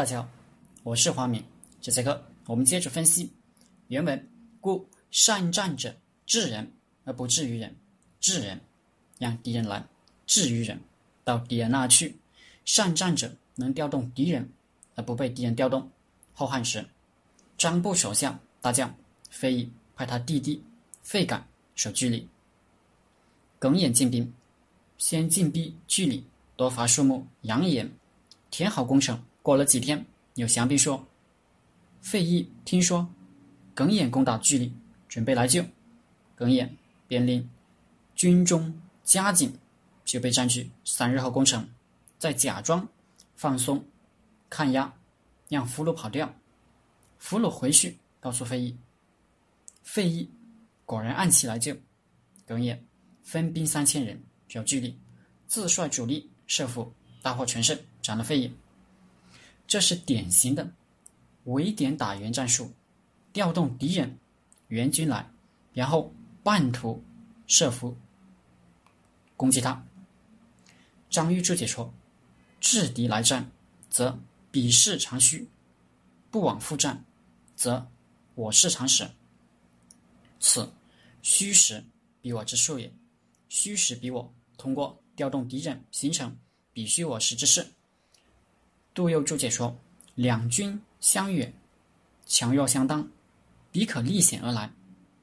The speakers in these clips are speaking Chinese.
大家好，我是华明。这节课我们接着分析原文。故善战者治人而不治于人，治人让敌人来，治于人到敌人那去。善战者能调动敌人而不被敌人调动。后汉时，张部手下大将费祎派他弟弟费敢守居里，耿弇进兵，先进逼居里，多伐树木，扬言填好工程。过了几天，有降兵说：“费祎听说耿弇攻打居里，准备来救。”耿弇便令军中加紧，就被占据。三日后攻城，再假装放松抗压，让俘虏跑掉。俘虏回去告诉费祎，费祎果然按期来救。耿弇分兵三千人守居里，自率主力设伏，大获全胜，斩了费祎。这是典型的围点打援战术，调动敌人援军来，然后半途设伏攻击他。张玉柱解说：“制敌来战，则彼势常虚；不往复战，则我势常实。此虚实比我之术也。虚实比我，通过调动敌人，形成彼虚我实之势。”杜佑注解说：“两军相远，强弱相当，彼可逆险而来，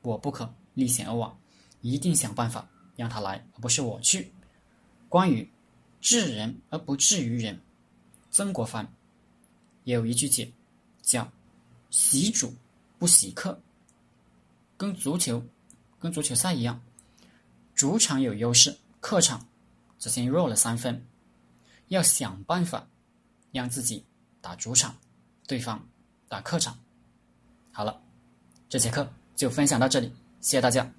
我不可逆险而往，一定想办法让他来，而不是我去。”关于治人而不治于人，曾国藩也有一句解，叫“喜主不喜客”，跟足球跟足球赛一样，主场有优势，客场则先弱了三分，要想办法。让自己打主场，对方打客场。好了，这节课就分享到这里，谢谢大家。